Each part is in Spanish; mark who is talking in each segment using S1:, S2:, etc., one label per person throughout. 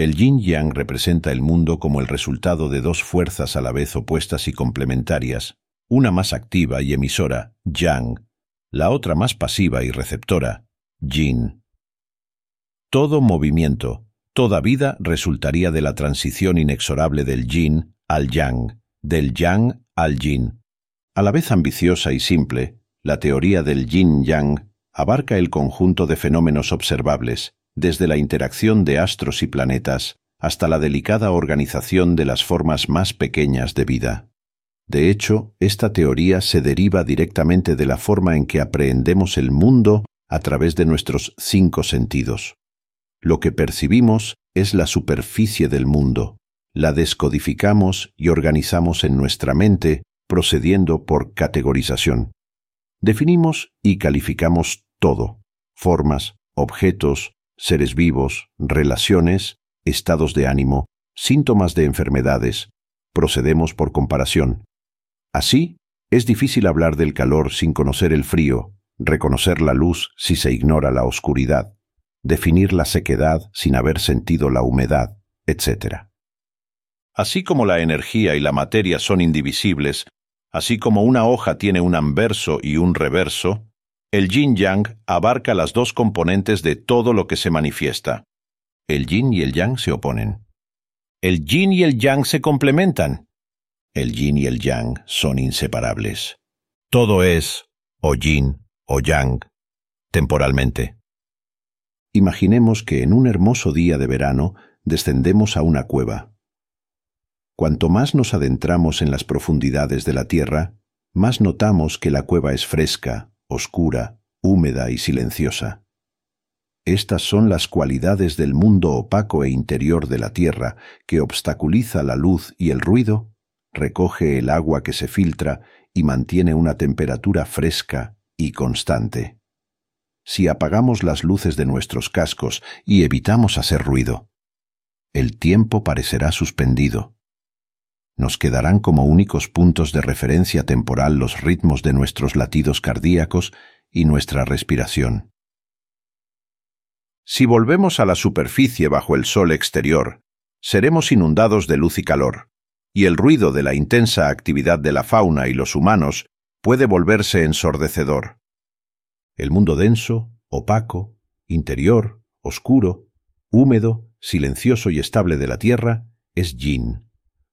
S1: El yin-yang representa el mundo como el resultado de dos fuerzas a la vez opuestas y complementarias, una más activa y emisora, yang, la otra más pasiva y receptora, yin. Todo movimiento, toda vida resultaría de la transición inexorable del yin al yang, del yang al yin. A la vez ambiciosa y simple, la teoría del yin-yang abarca el conjunto de fenómenos observables, desde la interacción de astros y planetas hasta la delicada organización de las formas más pequeñas de vida. De hecho, esta teoría se deriva directamente de la forma en que aprehendemos el mundo a través de nuestros cinco sentidos. Lo que percibimos es la superficie del mundo, la descodificamos y organizamos en nuestra mente procediendo por categorización. Definimos y calificamos todo, formas, objetos, seres vivos, relaciones, estados de ánimo, síntomas de enfermedades. Procedemos por comparación. Así, es difícil hablar del calor sin conocer el frío, reconocer la luz si se ignora la oscuridad, definir la sequedad sin haber sentido la humedad, etc. Así como la energía y la materia son indivisibles, así como una hoja tiene un anverso y un reverso, el yin-yang abarca las dos componentes de todo lo que se manifiesta. El yin y el yang se oponen. El yin y el yang se complementan. El yin y el yang son inseparables. Todo es o yin o yang, temporalmente. Imaginemos que en un hermoso día de verano descendemos a una cueva. Cuanto más nos adentramos en las profundidades de la tierra, más notamos que la cueva es fresca, oscura, húmeda y silenciosa. Estas son las cualidades del mundo opaco e interior de la Tierra que obstaculiza la luz y el ruido, recoge el agua que se filtra y mantiene una temperatura fresca y constante. Si apagamos las luces de nuestros cascos y evitamos hacer ruido, el tiempo parecerá suspendido nos quedarán como únicos puntos de referencia temporal los ritmos de nuestros latidos cardíacos y nuestra respiración. Si volvemos a la superficie bajo el sol exterior, seremos inundados de luz y calor, y el ruido de la intensa actividad de la fauna y los humanos puede volverse ensordecedor. El mundo denso, opaco, interior, oscuro, húmedo, silencioso y estable de la Tierra es yin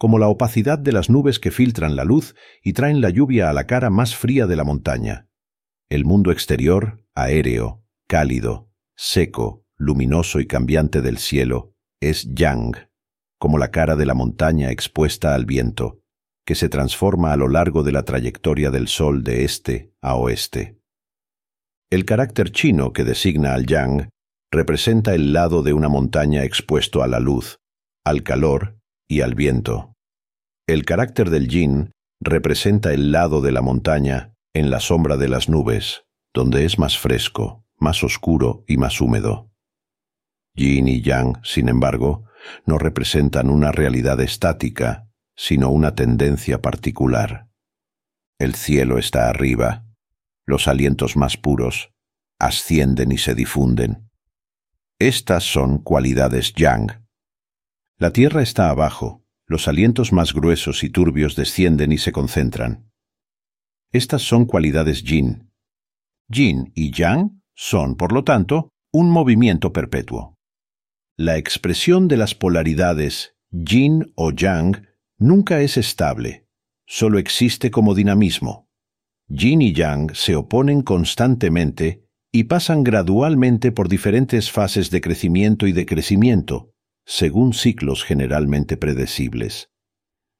S1: como la opacidad de las nubes que filtran la luz y traen la lluvia a la cara más fría de la montaña. El mundo exterior, aéreo, cálido, seco, luminoso y cambiante del cielo, es yang, como la cara de la montaña expuesta al viento, que se transforma a lo largo de la trayectoria del sol de este a oeste. El carácter chino que designa al yang representa el lado de una montaña expuesto a la luz, al calor y al viento. El carácter del yin representa el lado de la montaña en la sombra de las nubes, donde es más fresco, más oscuro y más húmedo. Yin y yang, sin embargo, no representan una realidad estática, sino una tendencia particular. El cielo está arriba, los alientos más puros ascienden y se difunden. Estas son cualidades yang. La tierra está abajo, los alientos más gruesos y turbios descienden y se concentran. Estas son cualidades yin. Yin y yang son, por lo tanto, un movimiento perpetuo. La expresión de las polaridades yin o yang nunca es estable, solo existe como dinamismo. Yin y yang se oponen constantemente y pasan gradualmente por diferentes fases de crecimiento y decrecimiento, según ciclos generalmente predecibles.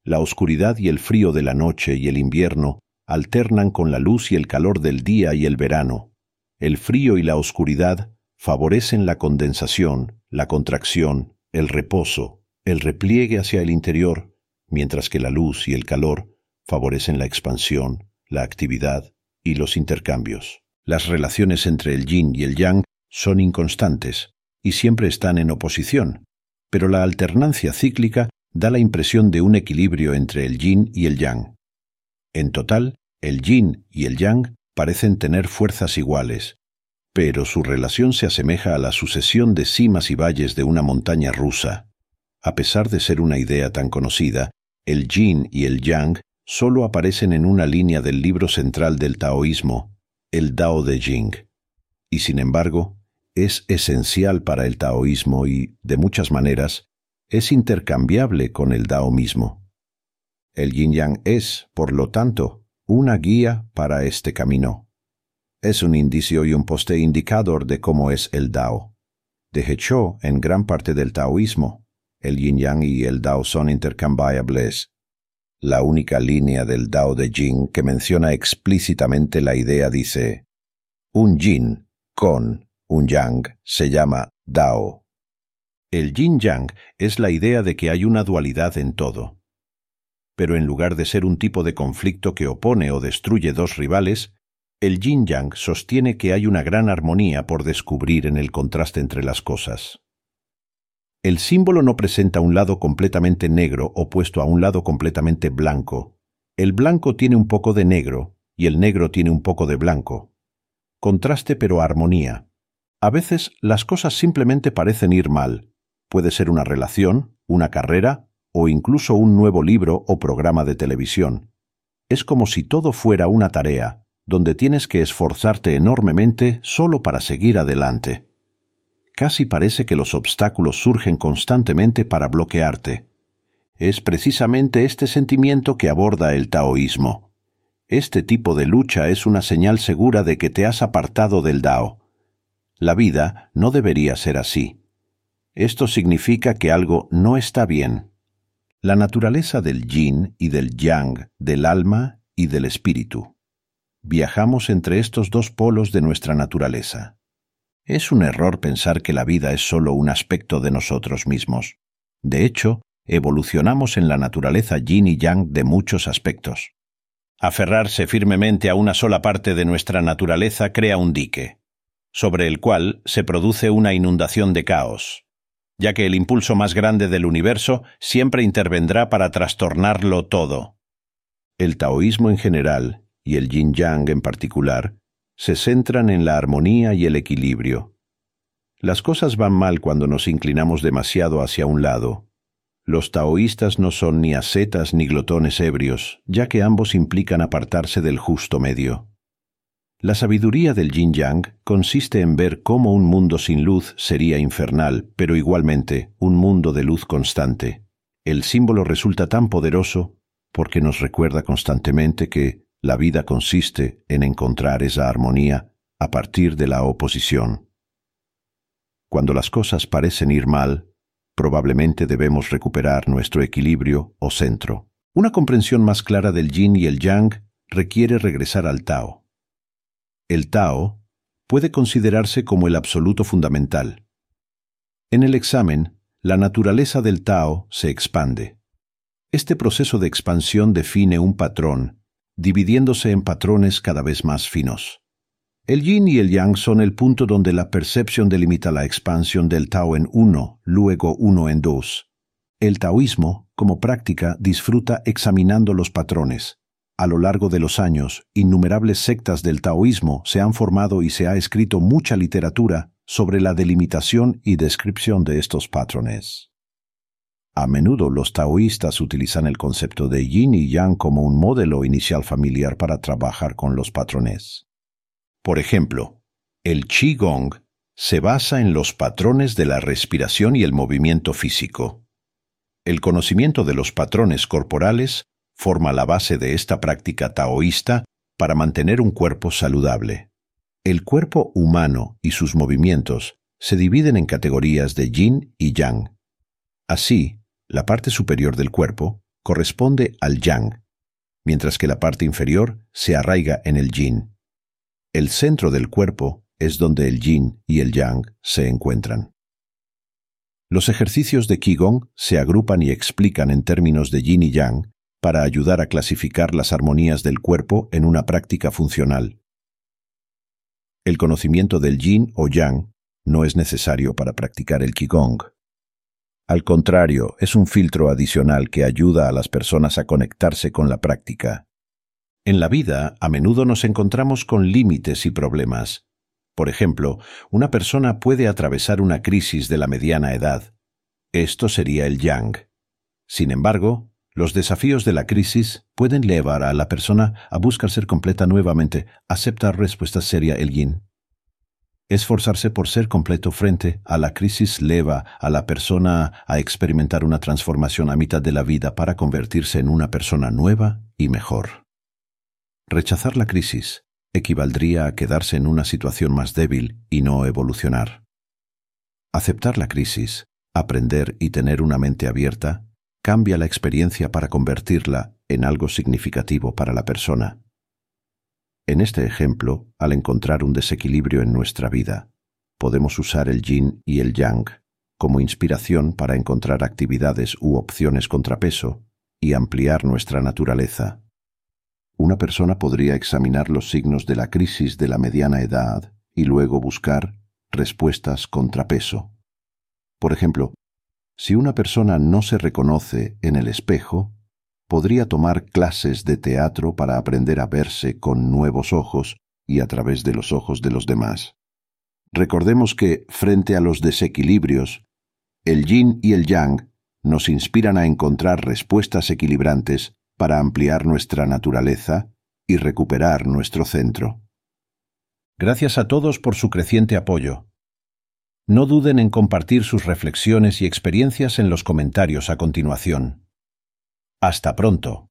S1: La oscuridad y el frío de la noche y el invierno alternan con la luz y el calor del día y el verano. El frío y la oscuridad favorecen la condensación, la contracción, el reposo, el repliegue hacia el interior, mientras que la luz y el calor favorecen la expansión, la actividad y los intercambios. Las relaciones entre el yin y el yang son inconstantes y siempre están en oposición, pero la alternancia cíclica da la impresión de un equilibrio entre el yin y el yang. En total, el yin y el yang parecen tener fuerzas iguales, pero su relación se asemeja a la sucesión de cimas y valles de una montaña rusa, A pesar de ser una idea tan conocida, el yin y el yang solo aparecen en una línea del libro central del taoísmo, el Dao de Jing. Y sin embargo, es esencial para el taoísmo y, de muchas maneras, es intercambiable con el Dao mismo. El yin yang es, por lo tanto, una guía para este camino. Es un indicio y un poste indicador de cómo es el Dao. De hecho, en gran parte del taoísmo, el yin yang y el Dao son intercambiables. La única línea del Dao de Jing que menciona explícitamente la idea dice, un yin con un yang se llama Dao. El yin-yang es la idea de que hay una dualidad en todo. Pero en lugar de ser un tipo de conflicto que opone o destruye dos rivales, el yin-yang sostiene que hay una gran armonía por descubrir en el contraste entre las cosas. El símbolo no presenta un lado completamente negro opuesto a un lado completamente blanco. El blanco tiene un poco de negro y el negro tiene un poco de blanco. Contraste pero armonía. A veces las cosas simplemente parecen ir mal. Puede ser una relación, una carrera o incluso un nuevo libro o programa de televisión. Es como si todo fuera una tarea, donde tienes que esforzarte enormemente solo para seguir adelante. Casi parece que los obstáculos surgen constantemente para bloquearte. Es precisamente este sentimiento que aborda el taoísmo. Este tipo de lucha es una señal segura de que te has apartado del Dao. La vida no debería ser así. Esto significa que algo no está bien. La naturaleza del yin y del yang, del alma y del espíritu. Viajamos entre estos dos polos de nuestra naturaleza. Es un error pensar que la vida es solo un aspecto de nosotros mismos. De hecho, evolucionamos en la naturaleza yin y yang de muchos aspectos. Aferrarse firmemente a una sola parte de nuestra naturaleza crea un dique, sobre el cual se produce una inundación de caos, ya que el impulso más grande del universo siempre intervendrá para trastornarlo todo. El taoísmo en general, y el yin yang en particular, se centran en la armonía y el equilibrio. Las cosas van mal cuando nos inclinamos demasiado hacia un lado. Los taoístas no son ni ascetas ni glotones ebrios, ya que ambos implican apartarse del justo medio. La sabiduría del yin yang consiste en ver cómo un mundo sin luz sería infernal, pero igualmente un mundo de luz constante. El símbolo resulta tan poderoso porque nos recuerda constantemente que la vida consiste en encontrar esa armonía a partir de la oposición. Cuando las cosas parecen ir mal, probablemente debemos recuperar nuestro equilibrio o centro. Una comprensión más clara del yin y el yang requiere regresar al Tao. El Tao puede considerarse como el absoluto fundamental. En el examen, la naturaleza del Tao se expande. Este proceso de expansión define un patrón dividiéndose en patrones cada vez más finos. El yin y el yang son el punto donde la percepción delimita la expansión del Tao en uno, luego uno en dos. El taoísmo, como práctica, disfruta examinando los patrones. A lo largo de los años, innumerables sectas del taoísmo se han formado y se ha escrito mucha literatura sobre la delimitación y descripción de estos patrones. A menudo los taoístas utilizan el concepto de yin y yang como un modelo inicial familiar para trabajar con los patrones. Por ejemplo, el qigong se basa en los patrones de la respiración y el movimiento físico. El conocimiento de los patrones corporales forma la base de esta práctica taoísta para mantener un cuerpo saludable. El cuerpo humano y sus movimientos se dividen en categorías de yin y yang. Así, la parte superior del cuerpo corresponde al yang, mientras que la parte inferior se arraiga en el yin. El centro del cuerpo es donde el yin y el yang se encuentran. Los ejercicios de Qigong se agrupan y explican en términos de yin y yang para ayudar a clasificar las armonías del cuerpo en una práctica funcional. El conocimiento del yin o yang no es necesario para practicar el Qigong. Al contrario, es un filtro adicional que ayuda a las personas a conectarse con la práctica. En la vida, a menudo nos encontramos con límites y problemas. Por ejemplo, una persona puede atravesar una crisis de la mediana edad. Esto sería el yang. Sin embargo, los desafíos de la crisis pueden llevar a la persona a buscar ser completa nuevamente, aceptar respuesta seria el yin. Esforzarse por ser completo frente a la crisis lleva a la persona a experimentar una transformación a mitad de la vida para convertirse en una persona nueva y mejor. Rechazar la crisis equivaldría a quedarse en una situación más débil y no evolucionar. Aceptar la crisis, aprender y tener una mente abierta cambia la experiencia para convertirla en algo significativo para la persona. En este ejemplo, al encontrar un desequilibrio en nuestra vida, podemos usar el yin y el yang como inspiración para encontrar actividades u opciones contrapeso y ampliar nuestra naturaleza. Una persona podría examinar los signos de la crisis de la mediana edad y luego buscar respuestas contrapeso. Por ejemplo, si una persona no se reconoce en el espejo, podría tomar clases de teatro para aprender a verse con nuevos ojos y a través de los ojos de los demás. Recordemos que, frente a los desequilibrios, el yin y el yang nos inspiran a encontrar respuestas equilibrantes para ampliar nuestra naturaleza y recuperar nuestro centro. Gracias a todos por su creciente apoyo. No duden en compartir sus reflexiones y experiencias en los comentarios a continuación. Hasta pronto.